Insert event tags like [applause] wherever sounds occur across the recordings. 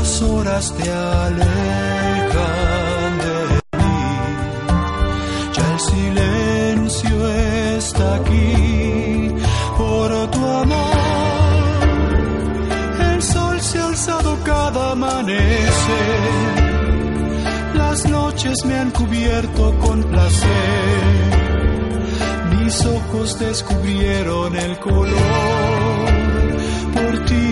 Las horas te alejan de mí. Ya el silencio está aquí por tu amor. El sol se ha alzado cada amanecer. Las noches me han cubierto con placer. Mis ojos descubrieron el color por ti.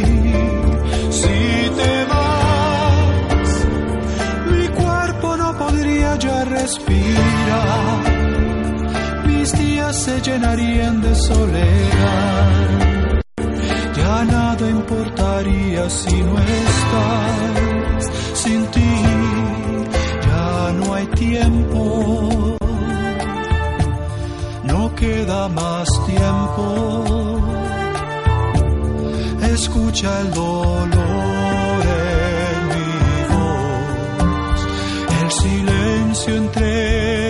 Ya respirar. Mis días se llenarían de soledad. Ya nada importaría si no estás. Sin ti ya no hay tiempo. No queda más tiempo escucha el dolor silencio entre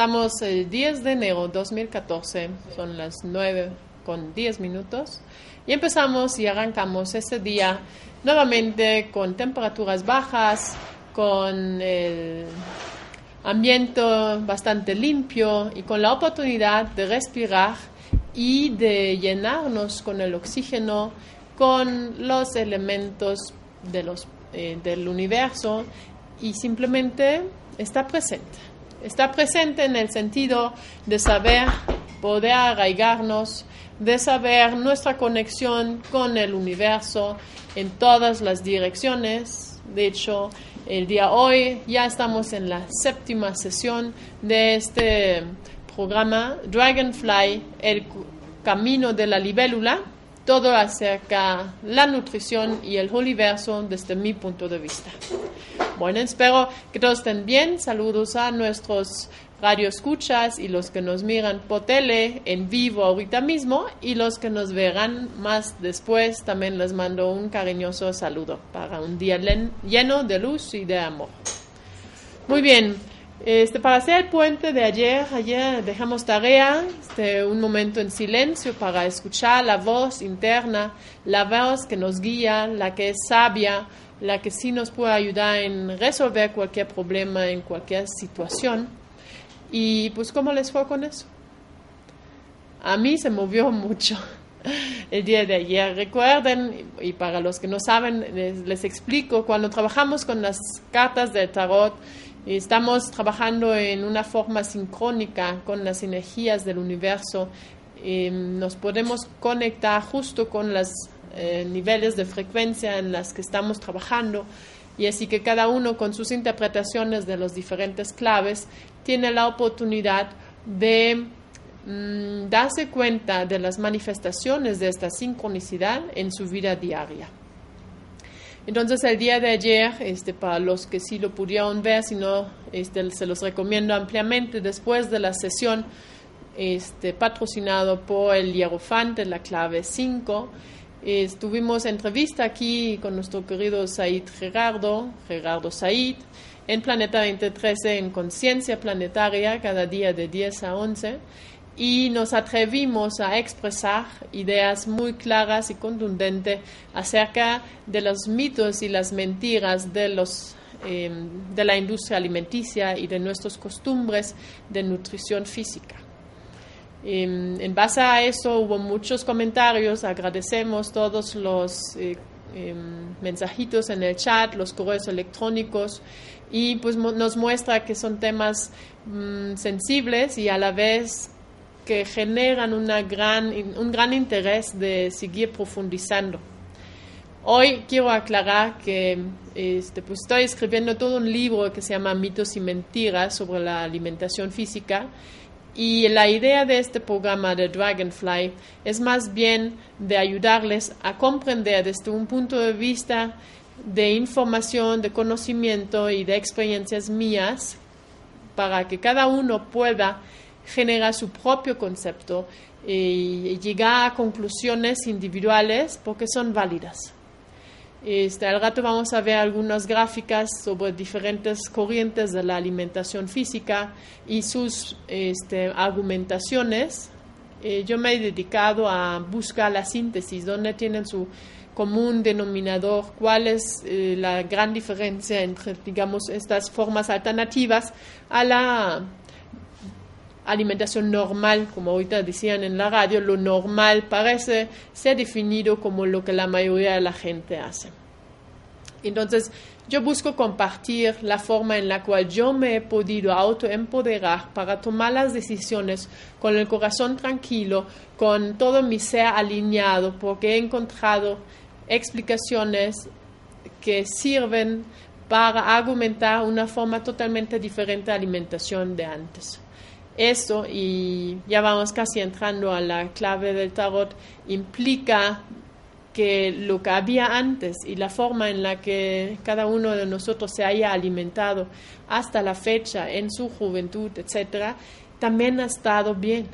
Estamos el 10 de enero 2014, son las 9 con 10 minutos y empezamos y arrancamos este día nuevamente con temperaturas bajas, con el ambiente bastante limpio y con la oportunidad de respirar y de llenarnos con el oxígeno, con los elementos de los, eh, del universo y simplemente está presente. Está presente en el sentido de saber poder arraigarnos, de saber nuestra conexión con el universo en todas las direcciones. De hecho, el día hoy ya estamos en la séptima sesión de este programa Dragonfly, el camino de la libélula, todo acerca la nutrición y el universo desde mi punto de vista. Bueno, espero que todos estén bien. Saludos a nuestros radioescuchas y los que nos miran por tele en vivo ahorita mismo y los que nos verán más después. También les mando un cariñoso saludo para un día len- lleno de luz y de amor. Muy bien. Este, para hacer el puente de ayer, ayer dejamos tarea, este, un momento en silencio para escuchar la voz interna, la voz que nos guía, la que es sabia, la que sí nos puede ayudar en resolver cualquier problema en cualquier situación. Y pues, ¿cómo les fue con eso? A mí se movió [laughs] mucho el día de ayer. Recuerden, y para los que no saben, les, explico, cuando trabajamos con las cartas del tarot, estamos trabajando en una forma sincrónica con las energías del universo. Eh, nos podemos conectar justo con los eh, niveles de frecuencia en las que estamos trabajando y así que cada uno con sus interpretaciones de las diferentes claves tiene la oportunidad de mm, darse cuenta de las manifestaciones de esta sincronicidad en su vida diaria. Entonces el día de ayer, este, para los que sí lo pudieron ver, si no, este, se los recomiendo ampliamente después de la sesión este, patrocinado por el Hierofante, la clave 5. Estuvimos entrevista aquí con nuestro querido Said Gerardo, Gerardo Said, en Planeta 2013 en Conciencia Planetaria, cada día de 10 a 11. y nos atrevimos a expresar ideas muy claras y contundentes acerca de los mitos y las mentiras de, los, eh, de la industria alimenticia y de nuestras costumbres de nutrición física. Eh, en base a eso hubo muchos comentarios, agradecemos todos los eh, mensajitos en el chat, los correos electrónicos. Y pues nos muestra que son temas mm, sensibles y a la vez que generan una gran, un gran interés de seguir profundizando. Hoy quiero aclarar que este, pues estoy escribiendo todo un libro que se llama Mitos y Mentiras sobre la alimentación física y la idea de este programa de Dragonfly es más bien de ayudarles a comprender desde un punto de vista de información, de conocimiento y de experiencias mías para que cada uno pueda generar su propio concepto y llegar a conclusiones individuales porque son válidas. Este, al rato vamos a ver algunas gráficas sobre diferentes corrientes de la alimentación física y sus este, argumentaciones. Eh, yo me he dedicado a buscar la síntesis, dónde tienen su común denominador, cuál es eh, la gran diferencia entre, digamos, estas formas alternativas a la alimentación normal, como ahorita decían en la radio, lo normal parece ser definido como lo que la mayoría de la gente hace. Entonces, yo busco compartir la forma en la cual yo me he podido autoempoderar para tomar las decisiones con el corazón tranquilo, con todo mi ser alineado, porque he encontrado explicaciones que sirven para argumentar una forma totalmente diferente de alimentación de antes. Eso, y ya vamos casi entrando a la clave del tarot, implica que lo que había antes y la forma en la que cada uno de nosotros se haya alimentado hasta la fecha en su juventud, etcétera, también ha estado bien.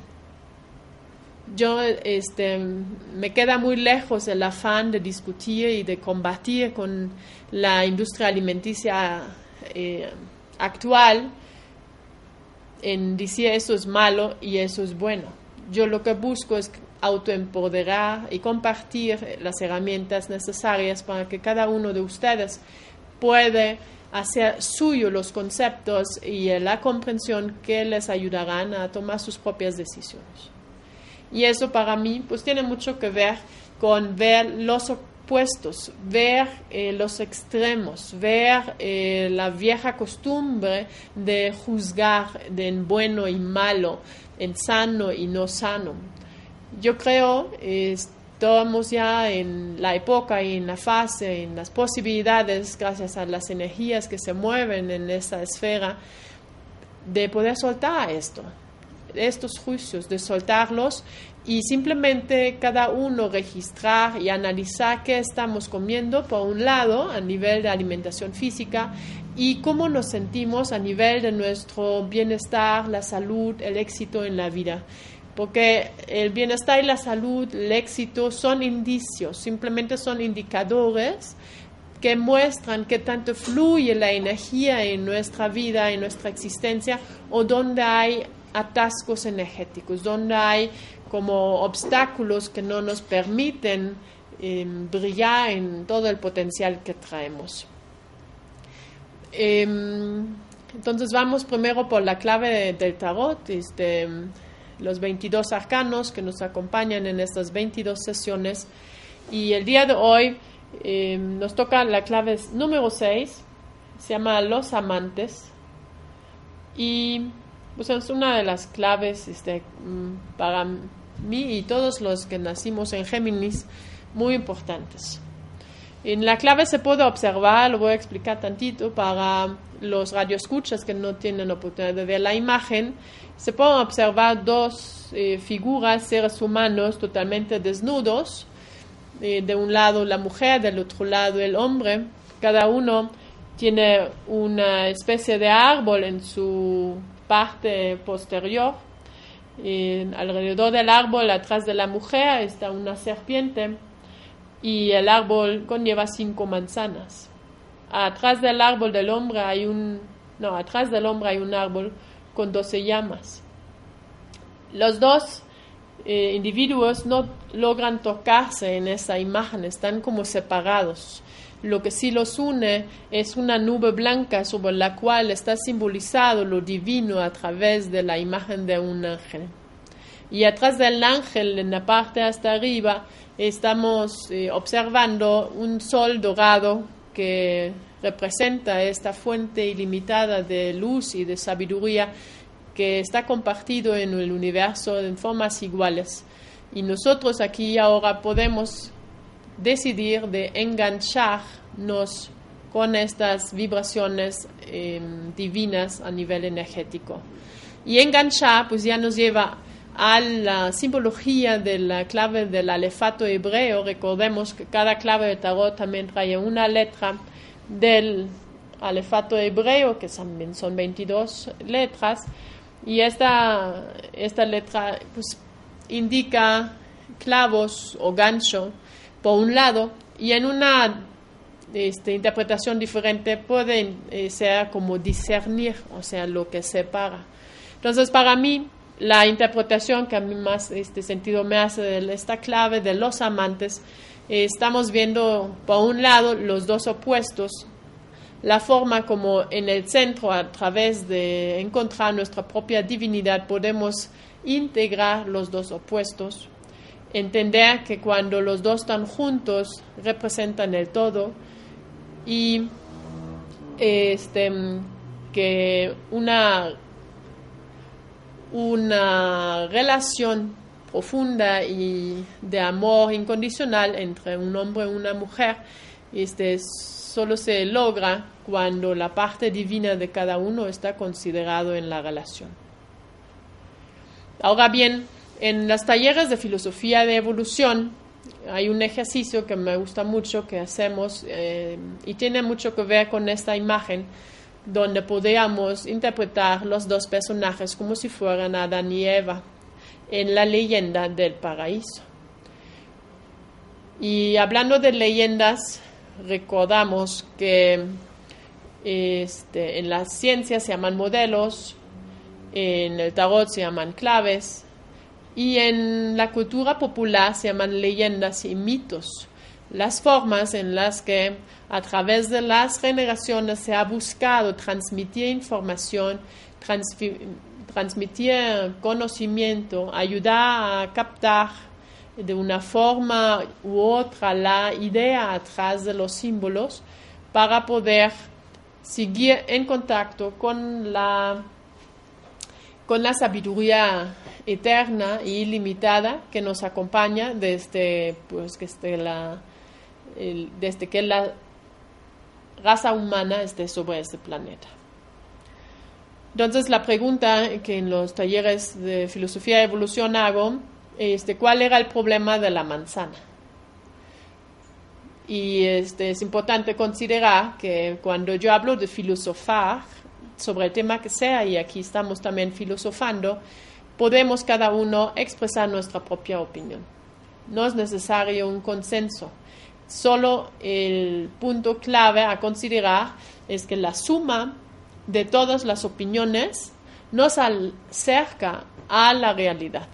Yo este, me queda muy lejos el afán de discutir y de combatir con la industria alimenticia eh, actual en decir eso es malo y eso es bueno. Yo lo que busco es autoempoderar y compartir las herramientas necesarias para que cada uno de ustedes pueda hacer suyo los conceptos y la comprensión que les ayudarán a tomar sus propias decisiones. Y eso para mí pues tiene mucho que ver con ver los puestos, ver eh, los extremos, ver eh, la vieja costumbre de juzgar de en bueno y malo, en sano y no sano. Yo creo estamos ya en la época y en la fase, en las posibilidades, gracias a las energías que se mueven en esta esfera, de poder soltar esto, estos juicios, de soltarlos y simplemente cada uno registrar y analizar qué estamos comiendo, por un lado, a nivel de alimentación física, y cómo nos sentimos a nivel de nuestro bienestar, la salud, el éxito en la vida. Porque el bienestar y la salud, el éxito son indicios, simplemente son indicadores que muestran qué tanto fluye la energía en nuestra vida, en nuestra existencia, o donde hay atascos energéticos, donde hay como obstáculos que no nos permiten em, brillar en todo el potencial que traemos. Em, entonces vamos primero por la clave del tarot, este, los 22 arcanos que nos acompañan en estas 22 sesiones. Y el día de hoy em, nos toca la clave número 6, se llama Los Amantes. Y pues es una de las claves este, mm, para mí y todos los que nacimos en Géminis muy importantes. En la clave se puede observar, lo voy a explicar tantito para los radioescuchas que no tienen oportunidad de ver la imagen, se pueden observar dos eh, figuras, seres humanos totalmente desnudos, eh, de un lado la mujer, del otro lado el hombre, cada uno tiene una especie de árbol en su parte posterior. alrededor del árbol, atrás de la mujer, está una serpiente y el árbol conlleva cinco manzanas. Atrás del árbol del hombre hay un, no, atrás del hombre hay un árbol con doce llamas. Los dos eh, individuos no logran tocarse en esa imagen, están como separados. Lo que sí los une es una nube blanca sobre la cual está simbolizado lo divino a través de la imagen de un ángel. Y atrás del ángel, en la parte hasta arriba, estamos eh, observando un sol dorado que representa esta fuente ilimitada de luz y de sabiduría que está compartido en el universo en formas iguales. Y nosotros aquí ahora podemos decidir de engancharnos con estas vibraciones em, divinas a nivel energético. Y enganchar pues ya nos lleva a la simbología de la clave del alefato hebreo. Recordemos que cada clave de tarot también trae una letra del alefato hebreo, que también son 22 letras, y esta, esta letra pues, indica clavos o gancho por un lado, y en una este, interpretación diferente puede eh, ser como discernir, o sea, lo que separa. Entonces, para mí, la interpretación que a mí más este sentido me hace de esta clave de los amantes, eh, estamos viendo por un lado los dos opuestos, la forma como en el centro, a través de encontrar nuestra propia divinidad, podemos integrar los dos opuestos, entender que cuando los dos están juntos representan el todo y este, que una, una relación profunda y de amor incondicional entre un hombre y una mujer este, solo se logra cuando la parte divina de cada uno está considerado en la relación. Ahora bien, en las talleres de filosofía de evolución hay un ejercicio que me gusta mucho que hacemos eh, y tiene mucho que ver con esta imagen donde podríamos interpretar los dos personajes como si fueran Adán y Eva en la leyenda del paraíso. Y hablando de leyendas, recordamos que este, en las ciencias se llaman modelos, en el tarot se llaman claves y en la cultura popular se llaman leyendas y mitos, las formas en las que a través de las generaciones se ha buscado transmitir información, transmitir conocimiento, ayudar a captar de una forma u otra la idea atrás de los símbolos para poder seguir en contacto con la, con la sabiduría eterna y ilimitada que nos acompaña desde, pues, la, desde que la raza humana esté sobre este planeta. Entonces la pregunta que en los talleres de filosofía de evolución hago este, cuál era el problema de la manzana. Y este, es importante considerar que cuando yo hablo de filosofar sobre el tema que sea, y aquí estamos también filosofando, podemos cada uno expresar nuestra propia opinión. No es necesario un consenso. Solo el punto clave a considerar es que la suma de todas las opiniones nos acerca a la realidad.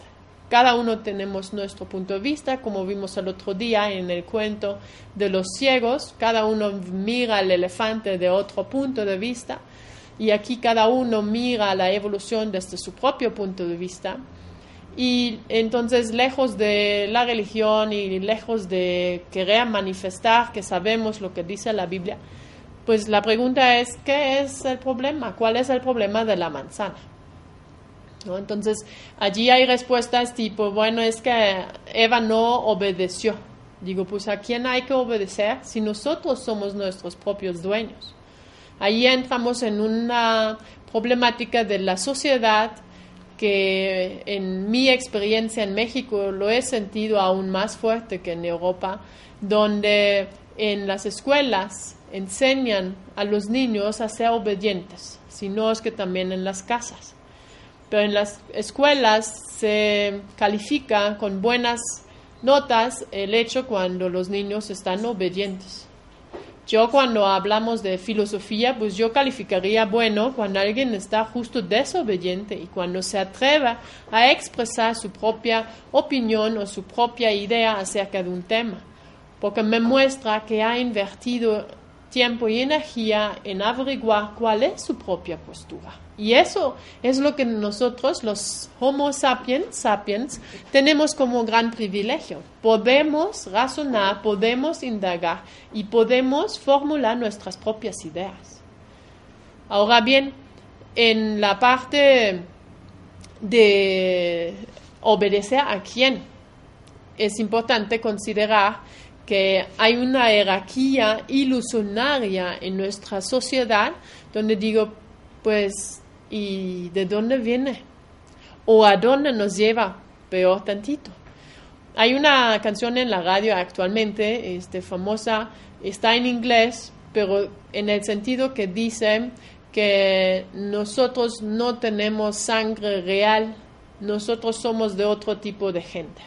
Cada uno tenemos nuestro punto de vista, como vimos el otro día en el cuento de los ciegos, cada uno mira al elefante de otro punto de vista y aquí cada uno mira la evolución desde su propio punto de vista. Y entonces, lejos de la religión y lejos de querer manifestar que sabemos lo que dice la Biblia, pues la pregunta es, ¿qué es el problema? ¿Cuál es el problema de la manzana? Entonces, allí hay respuestas tipo, bueno, es que Eva no obedeció. Digo, pues a quién hay que obedecer si nosotros somos nuestros propios dueños. Ahí entramos en una problemática de la sociedad que en mi experiencia en México lo he sentido aún más fuerte que en Europa, donde en las escuelas enseñan a los niños a ser obedientes, sino es que también en las casas pero en las escuelas se califica con buenas notas el hecho cuando los niños están obedientes. Yo cuando hablamos de filosofía, pues yo calificaría bueno cuando alguien está justo desobediente y cuando se atreva a expresar su propia opinión o su propia idea acerca de un tema, porque me muestra que ha invertido tiempo y energía en averiguar cuál es su propia postura. Y eso es lo que nosotros, los Homo sapiens, sapiens, tenemos como gran privilegio. Podemos razonar, podemos indagar y podemos formular nuestras propias ideas. Ahora bien, en la parte de obedecer a quién, es importante considerar que hay una jerarquía ilusionaria en nuestra sociedad donde digo, pues y de dónde viene o a dónde nos lleva, peor tantito. Hay una canción en la radio actualmente, este, famosa, está en inglés, pero en el sentido que dice que nosotros no tenemos sangre real, nosotros somos de otro tipo de gente.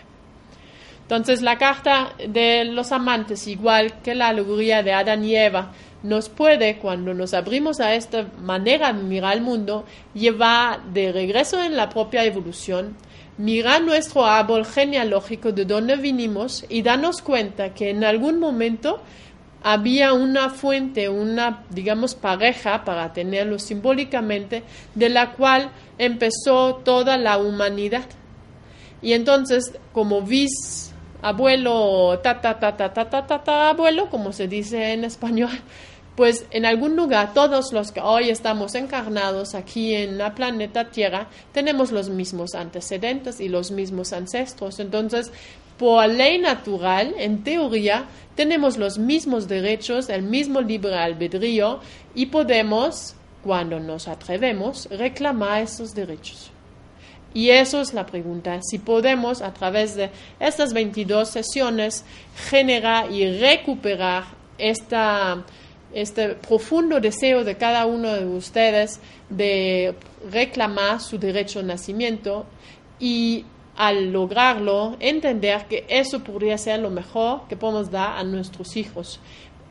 Entonces la carta de los amantes, igual que la alegoría de Adán y Eva, nos puede, cuando nos abrimos a esta manera de mirar el mundo, llevar de regreso en la propia evolución, mirar nuestro árbol genealógico de donde vinimos y darnos cuenta que en algún momento había una fuente, una, digamos, pareja, para tenerlo simbólicamente, de la cual empezó toda la humanidad. Y entonces, como vis abuelo, ta, ta, ta, ta, ta, ta, abuelo, como se dice en español, pues en algún lugar todos los que hoy estamos encarnados aquí en la planeta Tierra tenemos los mismos antecedentes y los mismos ancestros. Entonces, por ley natural, en teoría, tenemos los mismos derechos, el mismo libre albedrío y podemos, cuando nos atrevemos, reclamar esos derechos. Y eso es la pregunta, si podemos a través de estas 22 sesiones generar y recuperar esta este profundo deseo de cada uno de ustedes de reclamar su derecho al nacimiento y al lograrlo entender que eso podría ser lo mejor que podemos dar a nuestros hijos.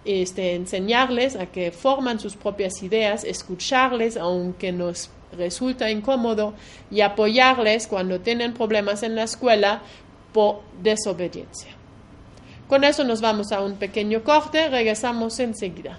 Este, enseñarles a que forman sus propias ideas, escucharles aunque nos resulta incómodo y apoyarles cuando tienen problemas en la escuela por desobediencia. Con eso nos vamos a un pequeño corte, regresamos enseguida.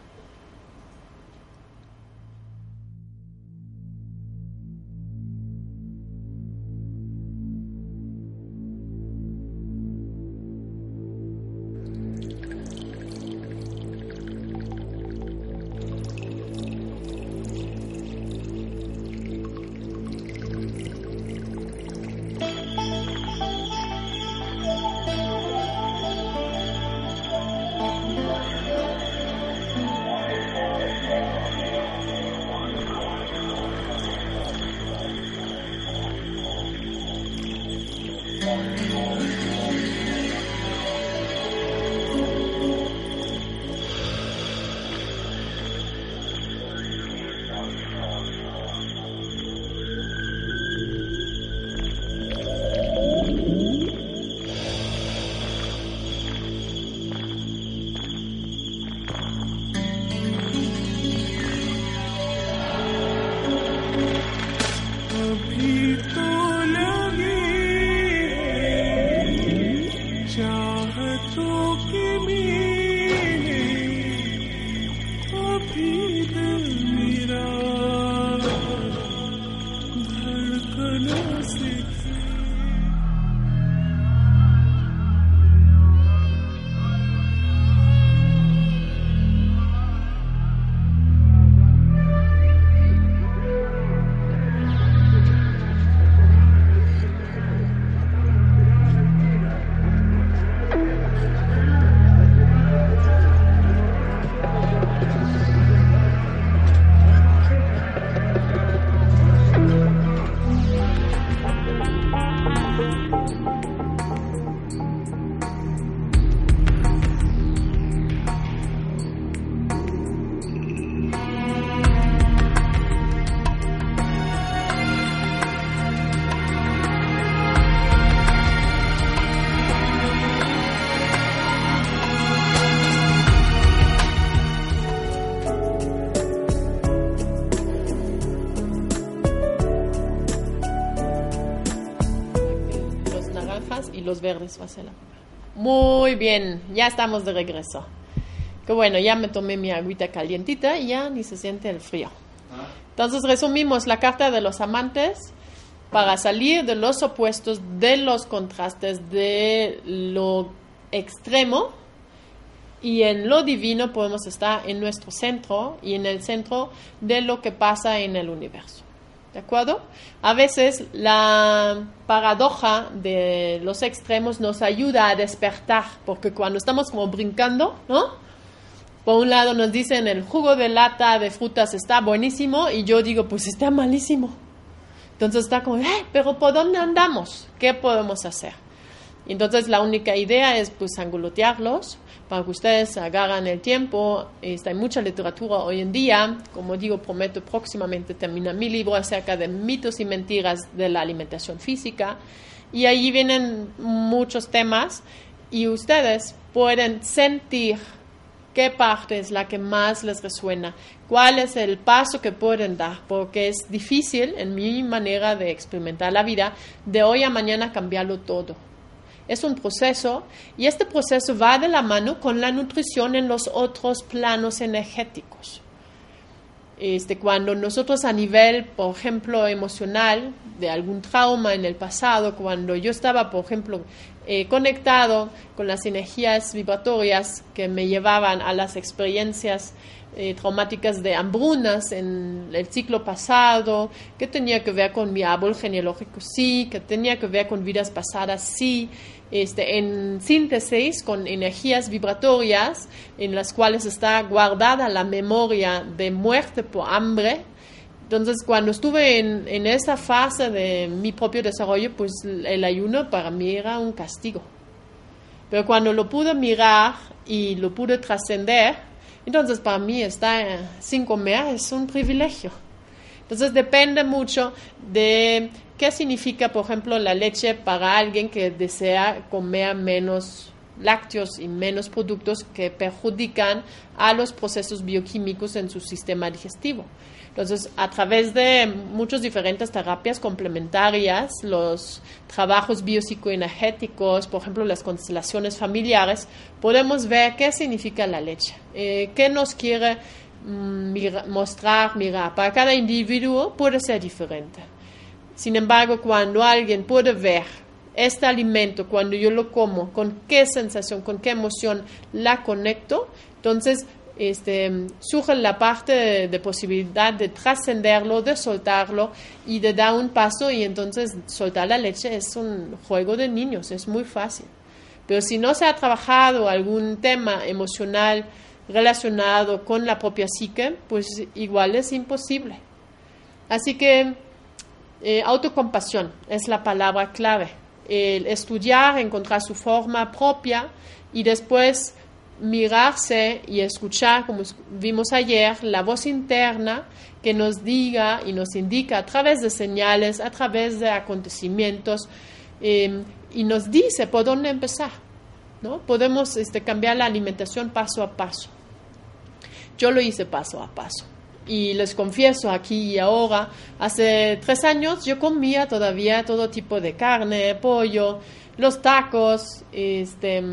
Muy bien, ya estamos de regreso. Que bueno, ya me tomé mi agüita calientita y ya ni se siente el frío. Entonces resumimos la carta de los amantes para salir de los opuestos, de los contrastes, de lo extremo y en lo divino podemos estar en nuestro centro y en el centro de lo que pasa en el universo. ¿De acuerdo? A veces la paradoja de los extremos nos ayuda a despertar, porque cuando estamos como brincando, ¿no? Por un lado nos dicen el jugo de lata de frutas está buenísimo y yo digo, pues está malísimo. Entonces está como, eh, pero ¿por dónde andamos? ¿Qué podemos hacer? Entonces la única idea es pues angulotearlos para que ustedes agarran el tiempo. Está mucha literatura hoy en día. Como digo, prometo próximamente terminar mi libro acerca de mitos y mentiras de la alimentación física. Y ahí vienen muchos temas y ustedes pueden sentir qué parte es la que más les resuena, cuál es el paso que pueden dar, porque es difícil en mi manera de experimentar la vida de hoy a mañana cambiarlo todo. Es un proceso y este proceso va de la mano con la nutrición en los otros planos energéticos. Este, cuando nosotros a nivel, por ejemplo, emocional, de algún trauma en el pasado, cuando yo estaba, por ejemplo, eh, conectado con las energías vibratorias que me llevaban a las experiencias eh, traumáticas de hambrunas en el ciclo pasado, que tenía que ver con mi árbol genealógico, sí, que tenía que ver con vidas pasadas, sí, este, en síntesis con energías vibratorias en las cuales está guardada la memoria de muerte por hambre. Entonces, cuando estuve en, en esa fase de mi propio desarrollo, pues el ayuno para mí era un castigo. Pero cuando lo pude mirar y lo pude trascender, entonces para mí estar sin comer es un privilegio. Entonces depende mucho de qué significa, por ejemplo, la leche para alguien que desea comer menos lácteos y menos productos que perjudican a los procesos bioquímicos en su sistema digestivo. Entonces, a través de muchas diferentes terapias complementarias, los trabajos biopsicoenergéticos, por ejemplo, las constelaciones familiares, podemos ver qué significa la leche, eh, qué nos quiere mm, mostrar, mirar. Para cada individuo puede ser diferente. Sin embargo, cuando alguien puede ver este alimento, cuando yo lo como, con qué sensación, con qué emoción la conecto, entonces este, surge la parte de, posibilidad de trascenderlo, de soltarlo y de dar un paso y entonces soltar la leche es un juego de niños, es muy fácil. Pero si no se ha trabajado algún tema emocional relacionado con la propia psique, pues igual es imposible. Así que eh, autocompasión es la palabra clave. El estudiar, encontrar su forma propia y después mirarse y escuchar, como vimos ayer, la voz interna que nos diga y nos indica a través de señales, a través de acontecimientos, em, y nos dice por dónde empezar. ¿no? Podemos este, cambiar la alimentación paso a paso. Yo lo hice paso a paso. Y les confieso aquí y ahora, hace tres años yo comía todavía todo tipo de carne, pollo, los tacos, este,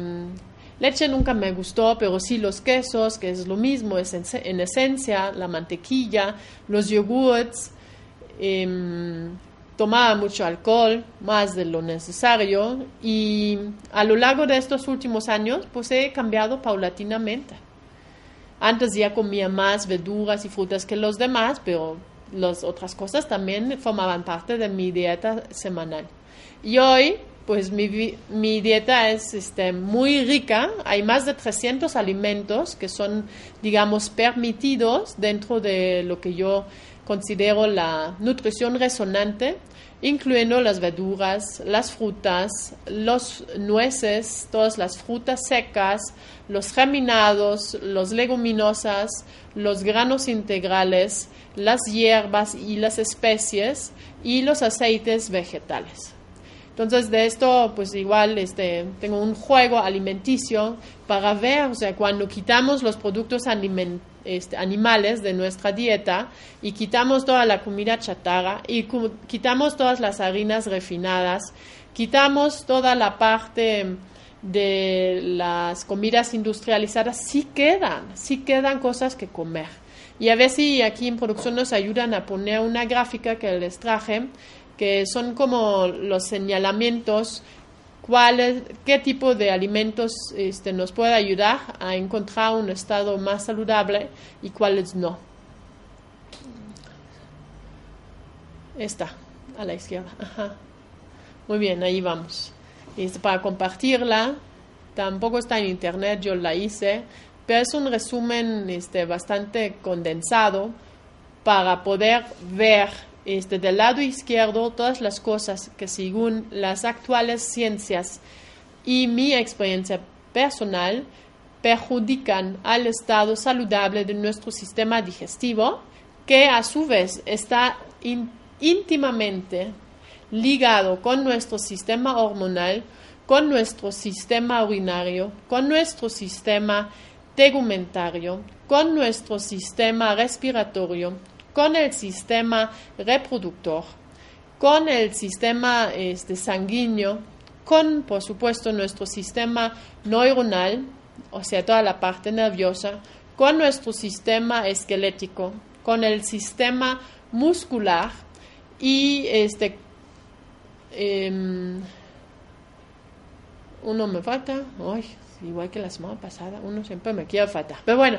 Leche nunca me gustó, pero sí los quesos, que es lo mismo, es en, esencia, la mantequilla, los yogurts. Em, tomaba mucho alcohol, más de lo necesario, y a lo largo de estos últimos años, pues he cambiado paulatinamente. Antes ya comía más verduras y frutas que los demás, pero las otras cosas también formaban parte de mi dieta semanal. Y hoy pues mi, dieta es este, muy rica. Hay más de 300 alimentos que son, digamos, permitidos dentro de lo que yo considero la nutrición resonante, incluyendo las verduras, las frutas, los nueces, todas las frutas secas, los germinados, los leguminosas, los granos integrales, las hierbas y las especies y los aceites vegetales. Entonces, de esto, pues igual este, tengo un juego alimenticio para ver, o sea, cuando quitamos los productos este, animales de nuestra dieta y quitamos toda la comida chatarra y quitamos todas las harinas refinadas, quitamos toda la parte de las comidas industrializadas, sí quedan, sí quedan cosas que comer. Y a ver si aquí en producción nos ayudan a poner una gráfica que les traje, que son como los señalamientos, cuáles, qué tipo de alimentos este, nos puede ayudar a encontrar un estado más saludable y cuáles no. Esta, a la izquierda. Muy bien, ahí vamos. Este, para compartirla, tampoco está en internet, yo la hice, pero es un resumen este, bastante condensado para poder ver este, del lado izquierdo todas las cosas que según las actuales ciencias y mi experiencia personal perjudican al estado saludable de nuestro sistema digestivo, que a su vez está íntimamente ligado con nuestro sistema hormonal, con nuestro sistema urinario, con nuestro sistema tegumentario, con nuestro sistema respiratorio, con el sistema reproductor, con el sistema este, sanguíneo, con, por supuesto, nuestro sistema neuronal, o sea, toda la parte nerviosa, con nuestro sistema esquelético, con el sistema muscular y este em, uno me falta, igual que la semana pasada, uno siempre me quiere faltar. Pero bueno,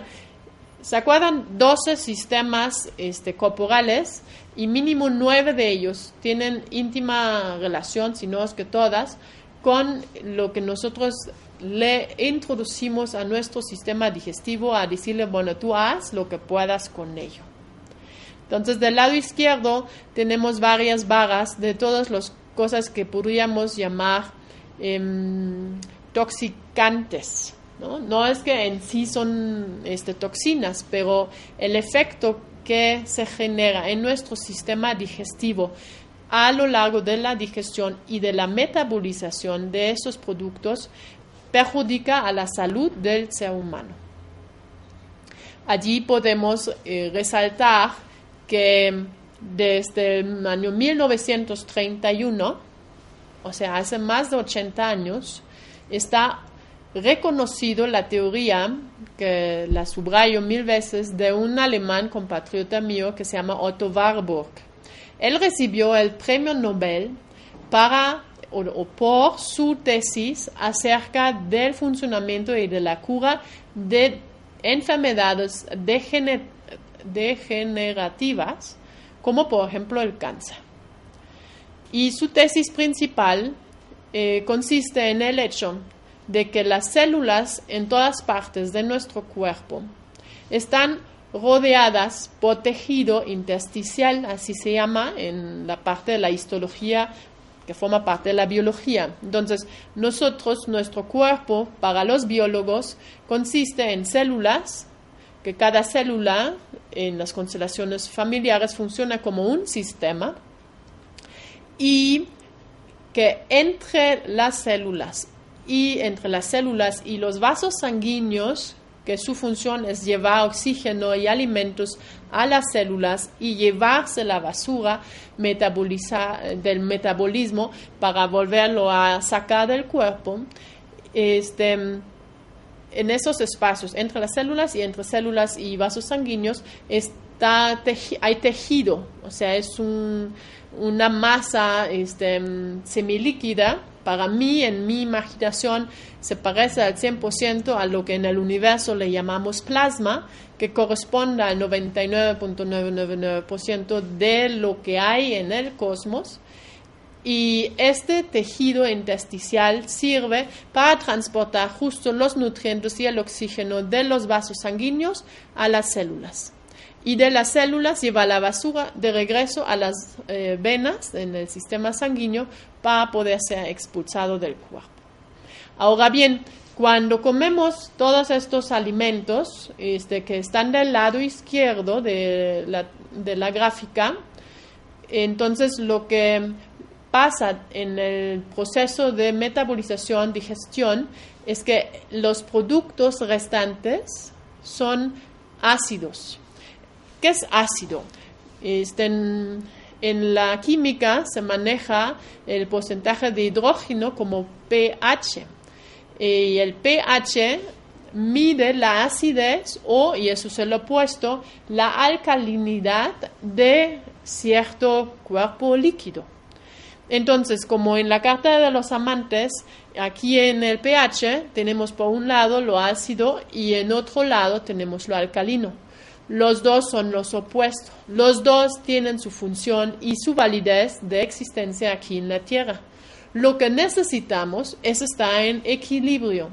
¿Se acuerdan? 12 sistemas este, corporales y mínimo 9 de ellos tienen íntima relación, si no es que todas, con lo que nosotros le introducimos a nuestro sistema digestivo a decirle, bueno, tú haz lo que puedas con ello. Entonces, del lado izquierdo tenemos varias barras de todas las cosas que podríamos llamar em, toxicantes. ¿No? es que en sí son este, toxinas, pero el efecto que se genera en nuestro sistema digestivo a lo largo de la digestión y de la metabolización de esos productos perjudica a la salud del ser humano. Allí podemos eh, resaltar que desde el año 1931, o sea, hace más de 80 años, está reconocido la teoría, que la subrayo mil veces, de un alemán compatriota mío que se llama Otto Warburg. Él recibió el premio Nobel para o, por su tesis acerca del funcionamiento y de la cura de enfermedades degenerativas, como por ejemplo el cáncer. Y su tesis principal eh, consiste en el hecho de que las células en todas partes de nuestro cuerpo están rodeadas por tejido intersticial, así se llama en la parte de la histología que forma parte de la biología. Entonces, nosotros, nuestro cuerpo, para los biólogos, consiste en células, que cada célula en las constelaciones familiares funciona como un sistema, y que entre las células y entre las células y los vasos sanguíneos, que su función es llevar oxígeno y alimentos a las células y llevarse la basura del metabolismo para volverlo a sacar del cuerpo. Este, en esos espacios, entre las células y entre células y vasos sanguíneos, está hay tejido, o sea, es una masa este, semilíquida para mí, en mi imaginación, se parece al 100% a lo que en el universo le llamamos plasma, que corresponde al 99.999% de lo que hay en el cosmos. Y este tejido intersticial sirve para transportar justo los nutrientes y el oxígeno de los vasos sanguíneos a las células y de las células lleva la basura de regreso a las eh, venas en el sistema sanguíneo para poder ser expulsado del cuerpo. Ahora bien, cuando comemos todos estos alimentos este, que están del lado izquierdo de la, de la gráfica, entonces lo que pasa en el proceso de metabolización, digestión, es que los productos restantes son ácidos ¿Qué es ácido? Este, en, en la química se maneja el porcentaje de hidrógeno como pH. Y el pH mide la acidez o, y eso es el opuesto, la alcalinidad de cierto cuerpo líquido. Entonces, como en la carta de los amantes, aquí en el pH tenemos por un lado lo ácido y en otro lado tenemos lo alcalino. Los dos son los opuestos. Los dos tienen su función y su validez de existencia aquí en la Tierra. Lo que necesitamos es estar en equilibrio.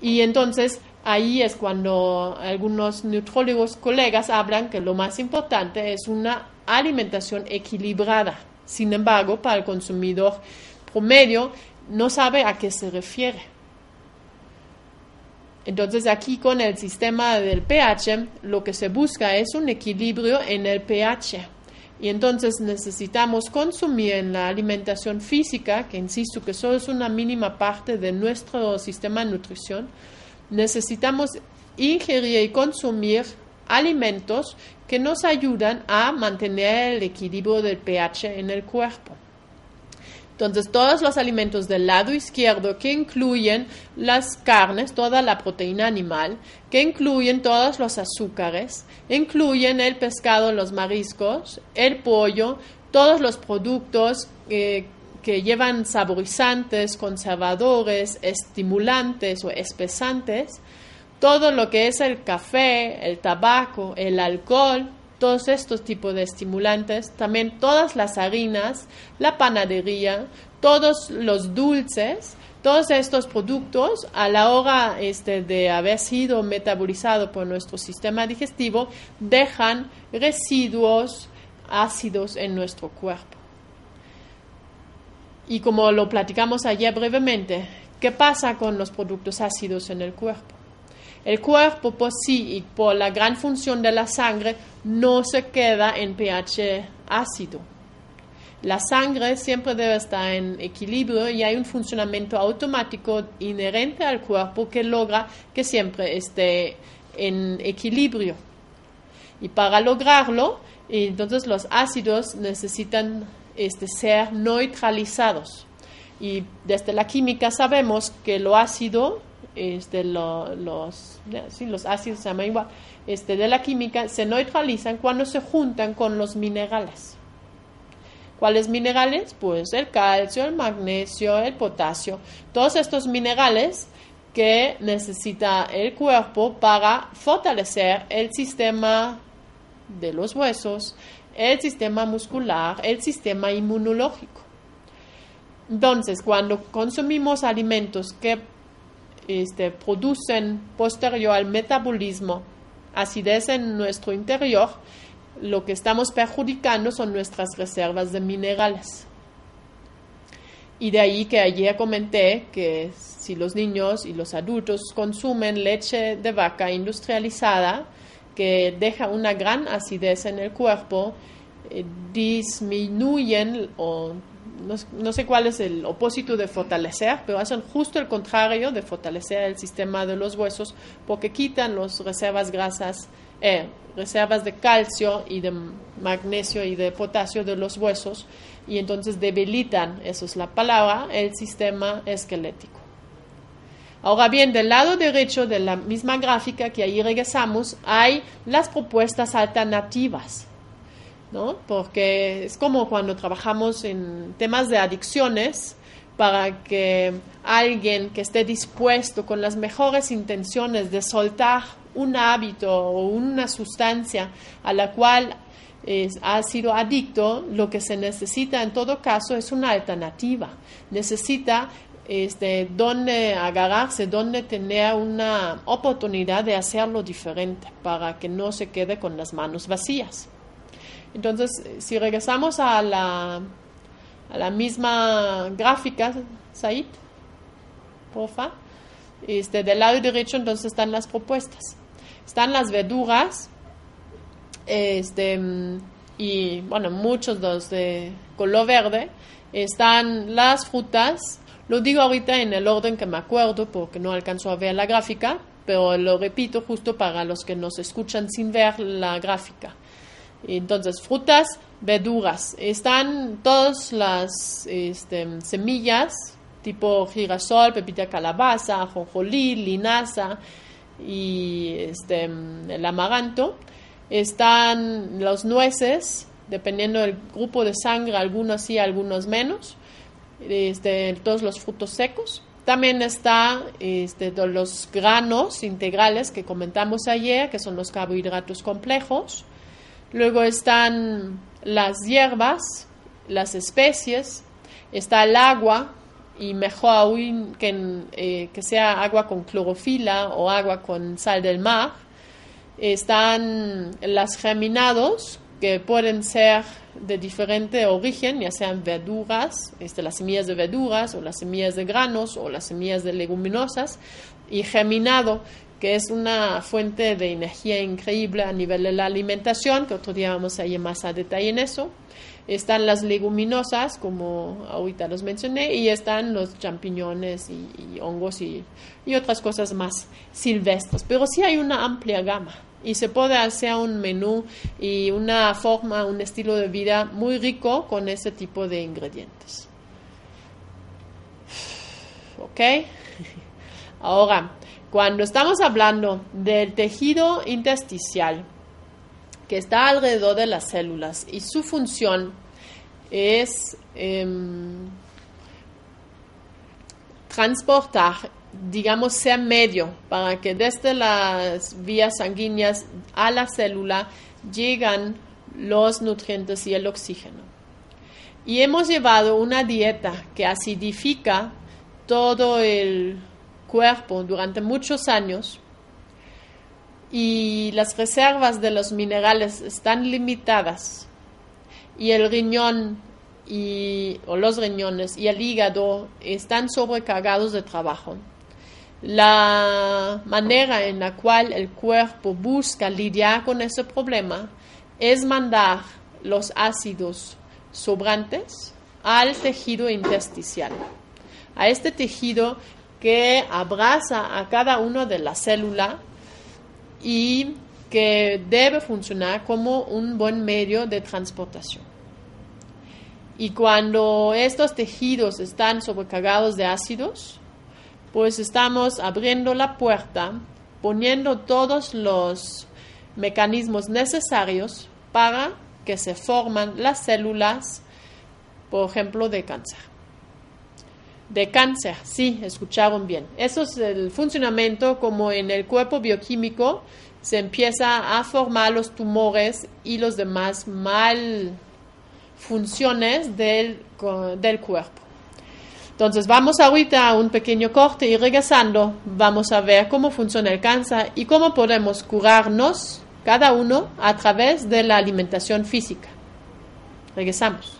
Y entonces ahí es cuando algunos nutrólogos colegas hablan que lo más importante es una alimentación equilibrada. Sin embargo, para el consumidor promedio no sabe a qué se refiere. Entonces aquí con el sistema del pH lo que se busca es un equilibrio en el pH. Y entonces necesitamos consumir en la alimentación física, que insisto que solo es una mínima parte de nuestro sistema de nutrición, necesitamos ingerir y consumir alimentos que nos ayudan a mantener el equilibrio del pH en el cuerpo. Entonces, todos los alimentos del lado izquierdo que incluyen las carnes, toda la proteína animal, que incluyen todos los azúcares, incluyen el pescado, los mariscos, el pollo, todos los productos eh, que llevan saborizantes, conservadores, estimulantes o espesantes, todo lo que es el café, el tabaco, el alcohol, todos estos tipos de estimulantes, también todas las harinas, la panadería, todos los dulces, todos estos productos a la hora este, de haber sido metabolizados por nuestro sistema digestivo dejan residuos ácidos en nuestro cuerpo. Y como lo platicamos ayer brevemente, ¿qué pasa con los productos ácidos en el cuerpo? El cuerpo por sí y por la gran función de la sangre no se queda en pH ácido. La sangre siempre debe estar en equilibrio y hay un funcionamiento automático inherente al cuerpo que logra que siempre esté en equilibrio. Y para lograrlo, entonces los ácidos necesitan este, ser neutralizados. Y desde la química sabemos que lo ácido este, los, sí, los ácidos se igual, este, de la química se neutralizan cuando se juntan con los minerales. ¿Cuáles minerales? Pues el calcio, el magnesio, el potasio, todos estos minerales que necesita el cuerpo para fortalecer el sistema de los huesos, el sistema muscular, el sistema inmunológico. Entonces, cuando consumimos alimentos que este, producen posterior al metabolismo acidez en nuestro interior, lo que estamos perjudicando son nuestras reservas de minerales. Y de ahí que ayer comenté que si los niños y los adultos consumen leche de vaca industrializada, que deja una gran acidez en el cuerpo, eh, disminuyen o no, sé cuál es el opósito de fortalecer, pero hacen justo el contrario de fortalecer el sistema de los huesos porque quitan las reservas grasas, eh, reservas de calcio y de magnesio y de potasio de los huesos y entonces debilitan, eso es la palabra, el sistema esquelético. Ahora bien, del lado derecho de la misma gráfica que ahí regresamos, hay las propuestas alternativas. ¿No? Porque es como cuando trabajamos en temas de adicciones para que alguien que esté dispuesto con las mejores intenciones de soltar un hábito o una sustancia a la cual ha sido adicto, lo que se necesita en todo caso es una alternativa. Necesita este, donde agarrarse, donde tener una oportunidad de hacerlo diferente para que no se quede con las manos vacías. Entonces, si regresamos a la, misma gráfica, Said, porfa, este, del lado derecho entonces están las propuestas. Están las verduras, este, y bueno, muchos los de color verde, están las frutas, lo digo ahorita en el orden que me acuerdo porque no alcanzo a ver la gráfica, pero lo repito justo para los que nos escuchan sin ver la gráfica. Entonces, frutas, verduras. Están todas las este, semillas, tipo girasol, pepita calabaza, ajonjolí, linaza y este, el amaranto. Están los nueces, dependiendo del grupo de sangre, algunos sí, algunos menos. Este, todos los frutos secos. También está este, los granos integrales que comentamos ayer, que son los carbohidratos complejos. Luego están las hierbas, las especies, está el agua, y mejor aún que, eh, sea agua con clorofila o agua con sal del mar. Están las germinados, que pueden ser de diferente origen, ya sean verduras, este, las semillas de verduras o las semillas de granos o las semillas de leguminosas, y germinado, que es una fuente de energía increíble a nivel de la alimentación, que otro día vamos a ir más a detalle en eso. Están las leguminosas, como ahorita los mencioné, y están los champiñones y, hongos y, y, otras cosas más silvestres. Pero sí hay una amplia gama y se puede hacer un menú y una forma, un estilo de vida muy rico con ese tipo de ingredientes. ¿Ok? [laughs] Ahora, cuando estamos hablando del tejido intersticial que está alrededor de las células y su función es em, transportar, digamos, ser medio para que desde las vías sanguíneas a la célula llegan los nutrientes y el oxígeno. Y hemos llevado una dieta que acidifica todo el cuerpo durante muchos años y las reservas de los minerales están limitadas y el riñón y, o los riñones y el hígado están sobrecargados de trabajo. La manera en la cual el cuerpo busca lidiar con ese problema es mandar los ácidos sobrantes al tejido intersticial, a este tejido que abraza a cada una de las células y que debe funcionar como un buen medio de transportación. Y cuando estos tejidos están sobrecargados de ácidos, pues estamos abriendo la puerta, poniendo todos los mecanismos necesarios para que se forman las células, por ejemplo, de cáncer. De cáncer, sí, escucharon bien. Eso es el funcionamiento como en el cuerpo bioquímico se empieza a formar los tumores y los demás mal funciones del, del cuerpo. Entonces vamos ahorita a un pequeño corte y regresando vamos a ver cómo funciona el cáncer y cómo podemos curarnos cada uno a través de la alimentación física. Regresamos.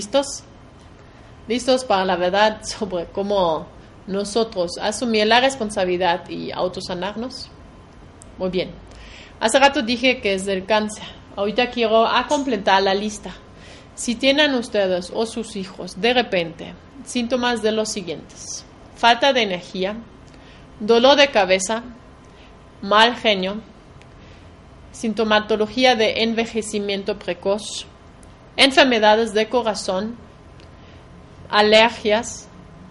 ¿Listos? ¿Listos para la verdad sobre cómo nosotros asumir la responsabilidad y autosanarnos? Muy bien. Hace rato dije que es del cáncer. Ahorita quiero a completar la lista. Si tienen ustedes o sus hijos de repente síntomas de los siguientes. Falta de energía, dolor de cabeza, mal genio, sintomatología de envejecimiento precoz, enfermedades de corazón, alergias,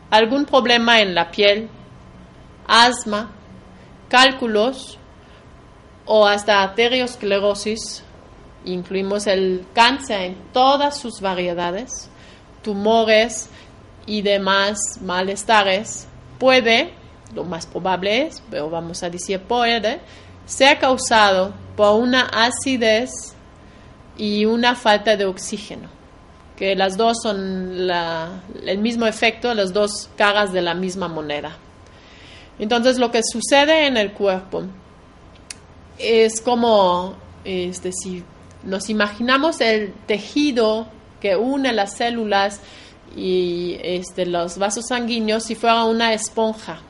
algún problema en la piel, asma, cálculos o hasta arteriosclerosis, incluimos el cáncer en todas sus variedades, tumores y demás malestares, puede, lo más probable es, pero vamos a decir puede, ser causado por una acidez y una falta de oxígeno, que las dos son el mismo efecto, las dos caras de la misma moneda. Entonces lo que sucede en el cuerpo es como este, si nos imaginamos el tejido que une las células y este, los vasos sanguíneos si fuera una esponja.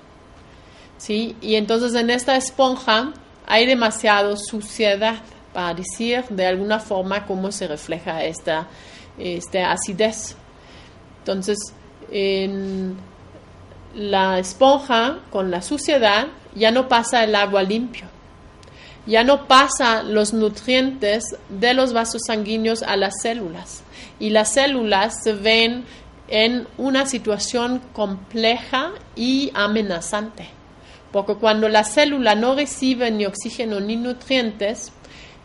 ¿sí? Y entonces en esta esponja hay demasiada suciedad para decir de alguna forma cómo se refleja esta, acidez. Entonces, en la esponja con la suciedad ya no pasa el agua limpio, ya no pasa los nutrientes de los vasos sanguíneos a las células y las células se ven en una situación compleja y amenazante. Porque cuando la célula no recibe ni oxígeno ni nutrientes,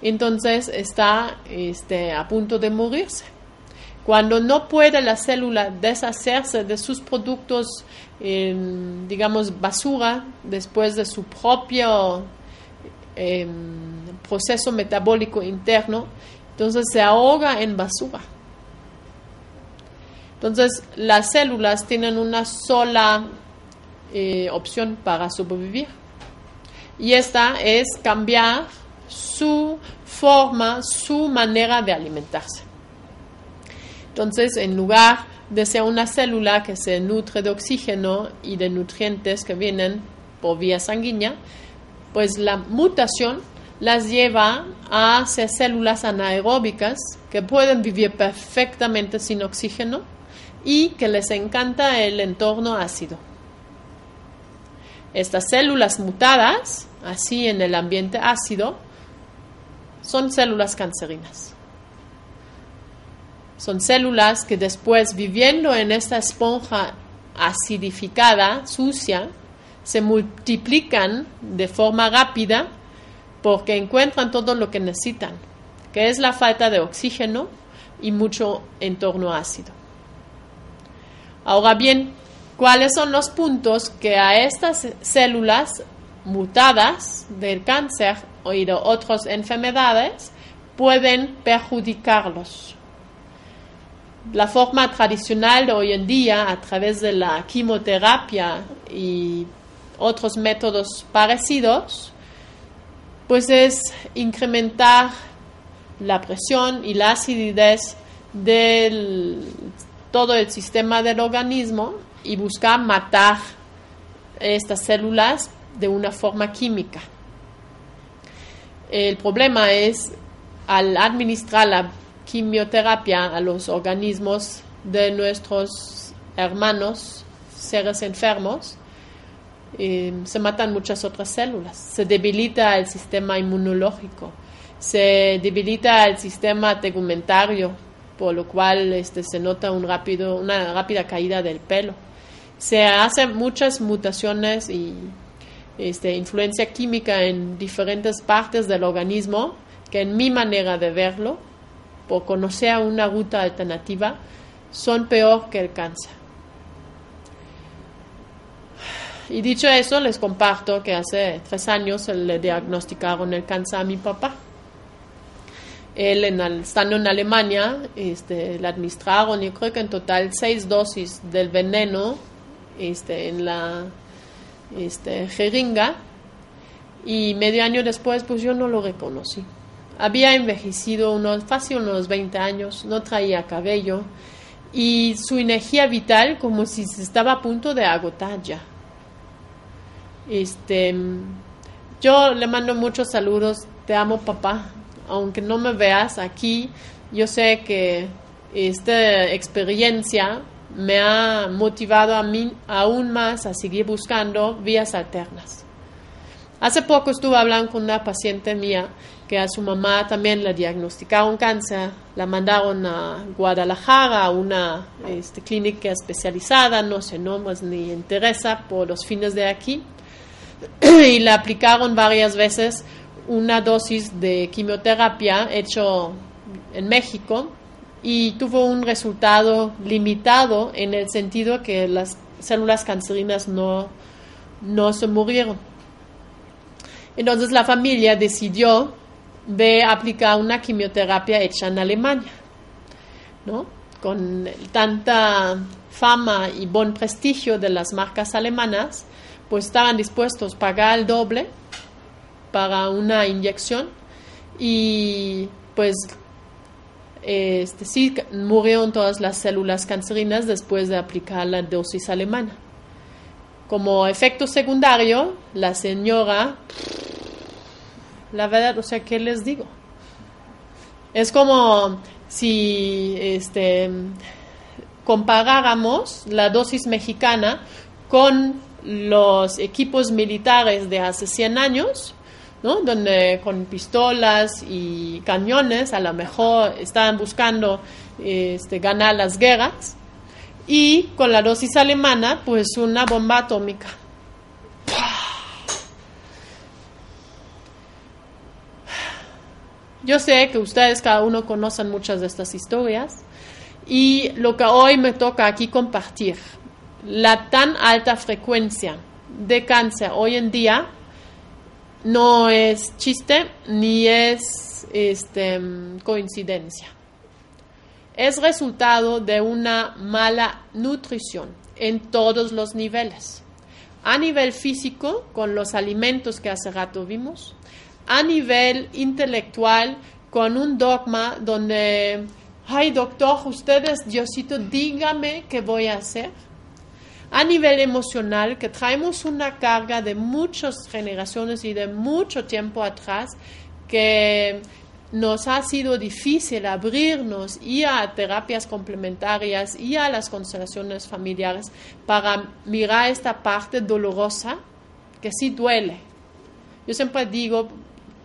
entonces está este, a punto de morirse. Cuando no puede la célula deshacerse de sus productos, digamos, basura, después de su propio em, proceso metabólico interno, entonces se ahoga en basura. Entonces, las células tienen una sola eh, opción para sobrevivir. Y esta es cambiar su forma, su manera de alimentarse. Entonces, en lugar de ser una célula que se nutre de oxígeno y de nutrientes que vienen por vía sanguínea, pues la mutación las lleva a ser células anaeróbicas que pueden vivir perfectamente sin oxígeno y que les encanta el entorno ácido. Estas células mutadas, así en el ambiente ácido, son células cancerinas. Son células que después, viviendo en esta esponja acidificada, sucia, se multiplican de forma rápida porque encuentran todo lo que necesitan, que es la falta de oxígeno y mucho entorno ácido. Ahora bien, ¿cuáles son los puntos que a estas células mutadas del cáncer o de otras enfermedades pueden perjudicarlos? La forma tradicional de hoy en día, a través de la quimioterapia y otros métodos parecidos, pues es incrementar la presión y la acidez del todo el sistema del organismo y buscar matar estas células de una forma química. El problema es al administrar la quimioterapia a los organismos de nuestros hermanos, seres enfermos, eh, se matan muchas otras células, se debilita el sistema inmunológico, se debilita el sistema tegumentario, por lo cual este, se nota un rápido, una rápida caída del pelo. Se hacen muchas mutaciones y este, influencia química en diferentes partes del organismo que en mi manera de verlo, por conocer una ruta alternativa, son peor que el cáncer. Y dicho eso, les comparto que hace tres años le diagnosticaron el cáncer a mi papá él en, estando en Alemania, este, le administraron, yo creo que en total seis dosis del veneno este, en la este, jeringa y medio año después pues yo no lo reconocí. Había envejecido unos, fácil unos 20 años, no traía cabello, y su energía vital como si se estaba a punto de agotar ya. Este, yo le mando muchos saludos, te amo papá, aunque no me veas aquí, yo sé que esta experiencia me ha motivado a mí aún más a seguir buscando vías alternas. Hace poco estuve hablando con una paciente mía que a su mamá también le diagnosticaron cáncer, la mandaron a Guadalajara a una este, clínica especializada, no sé nombres ni interesa por los fines de aquí, [clears throat] y le aplicaron varias veces una dosis de quimioterapia hecho en México y tuvo un resultado limitado en el sentido que las células cancerinas no, no se murieron. Entonces la familia decidió de aplicar una quimioterapia hecha en Alemania, ¿no? Con tanta fama y buen prestigio de las marcas alemanas, pues estaban dispuestos a pagar el doble para una inyección y pues este, sí murieron todas las células cancerinas después de aplicar la dosis alemana. Como efecto secundario, la señora, la verdad, o sea, ¿qué les digo? Es como si este, comparáramos la dosis mexicana con los equipos militares de hace 100 años donde con pistolas y cañones a lo mejor estaban buscando este, ganar las guerras. Y con la dosis alemana pues una bomba atómica. Yo sé que ustedes cada uno conocen muchas de estas historias. Y lo que hoy me toca aquí compartir, la tan alta frecuencia de cáncer hoy en día no es chiste ni es este, coincidencia. Es resultado de una mala nutrición en todos los niveles. A nivel físico, con los alimentos que hace rato vimos. A nivel intelectual, con un dogma donde, ay doctor, ustedes, Diosito, dígame qué voy a hacer a nivel emocional, que traemos una carga de muchas generaciones y de mucho tiempo atrás que nos ha sido difícil abrirnos y a terapias complementarias y a las constelaciones familiares para mirar esta parte dolorosa que sí duele. Yo siempre digo,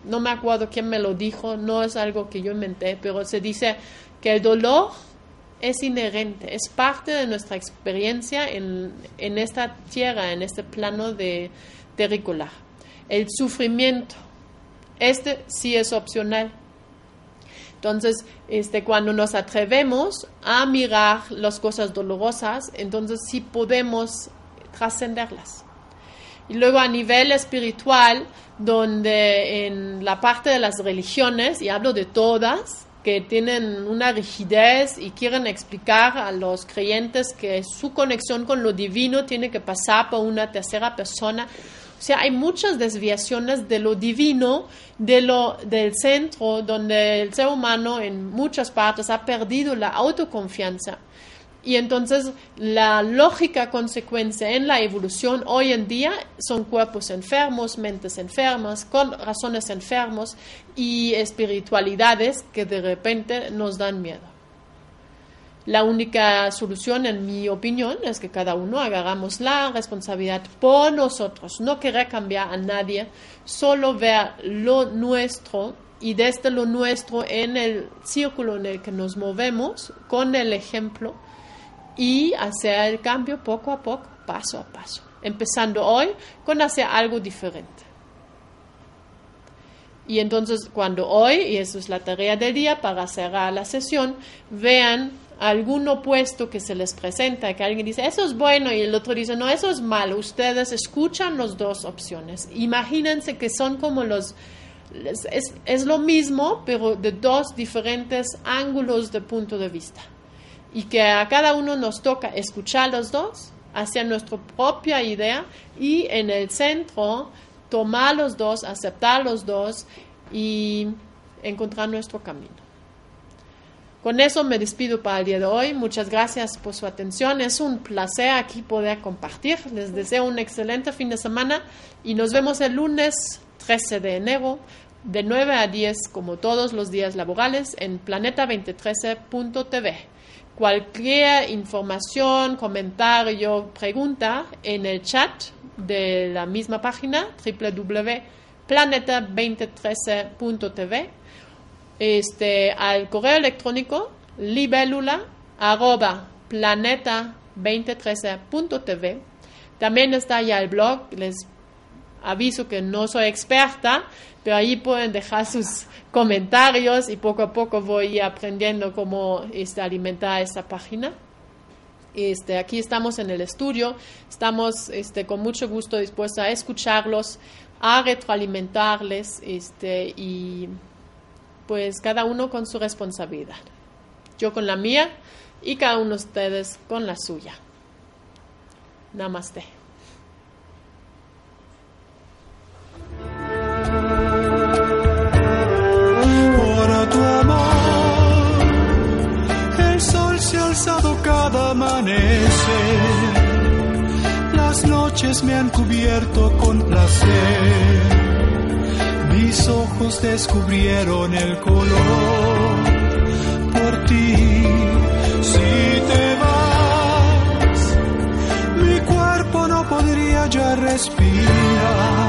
no me acuerdo quién me lo dijo, no es algo que yo inventé, pero se dice que el dolor es inherente, es parte de nuestra experiencia en, esta tierra, en este plano de terrícola. El sufrimiento, este sí es opcional. Entonces, este, cuando nos atrevemos a mirar las cosas dolorosas, entonces sí podemos trascenderlas. Y luego a nivel espiritual, donde en la parte de las religiones, y hablo de todas, que tienen una rigidez y quieren explicar a los creyentes que su conexión con lo divino tiene que pasar por una tercera persona. O sea, hay muchas desviaciones de lo divino, de lo, del centro, donde el ser humano en muchas partes ha perdido la autoconfianza y entonces la lógica consecuencia en la evolución hoy en día son cuerpos enfermos, mentes enfermas, con razones enfermos y espiritualidades que de repente nos dan miedo. La única solución, en mi opinión, es que cada uno agarramos la responsabilidad por nosotros, no querer cambiar a nadie, solo ver lo nuestro y desde lo nuestro en el círculo en el que nos movemos, con el ejemplo, y hacer el cambio poco a poco, paso a paso, empezando hoy con hacer algo diferente. Y entonces cuando hoy, y eso es la tarea del día para cerrar la sesión, vean algún opuesto que se les presenta, que alguien dice, eso es bueno y el otro dice, no, eso es malo. Ustedes escuchan las dos opciones. Imagínense que son como los, es, es lo mismo, pero de dos diferentes ángulos de punto de vista y que a cada uno nos toca escuchar los dos, hacia nuestra propia idea y en el centro tomar los dos, aceptar los dos y encontrar nuestro camino. Con eso me despido para el día de hoy. Muchas gracias por su atención. Es un placer aquí poder compartir. Les deseo un excelente fin de semana y nos vemos el lunes 13 de enero de 9 a 10 como todos los días laborales en planeta2013.tv. Cualquier información, comentario, pregunta en el chat de la misma página www.planeta2013.tv este, al correo electrónico libélula arroba planeta2013.tv. También está ya el blog, aviso que no soy experta, pero ahí pueden dejar sus comentarios y poco a poco voy aprendiendo cómo este, alimentar esta página. Este, aquí estamos en el estudio, estamos este, con mucho gusto dispuestos a escucharlos, a retroalimentarles este, y pues cada uno con su responsabilidad. Yo con la mía y cada uno de ustedes con la suya. Namaste. Cada amanecer. Las noches me han cubierto con placer. Mis ojos descubrieron el color por ti. Si te vas, mi cuerpo no podría ya respirar.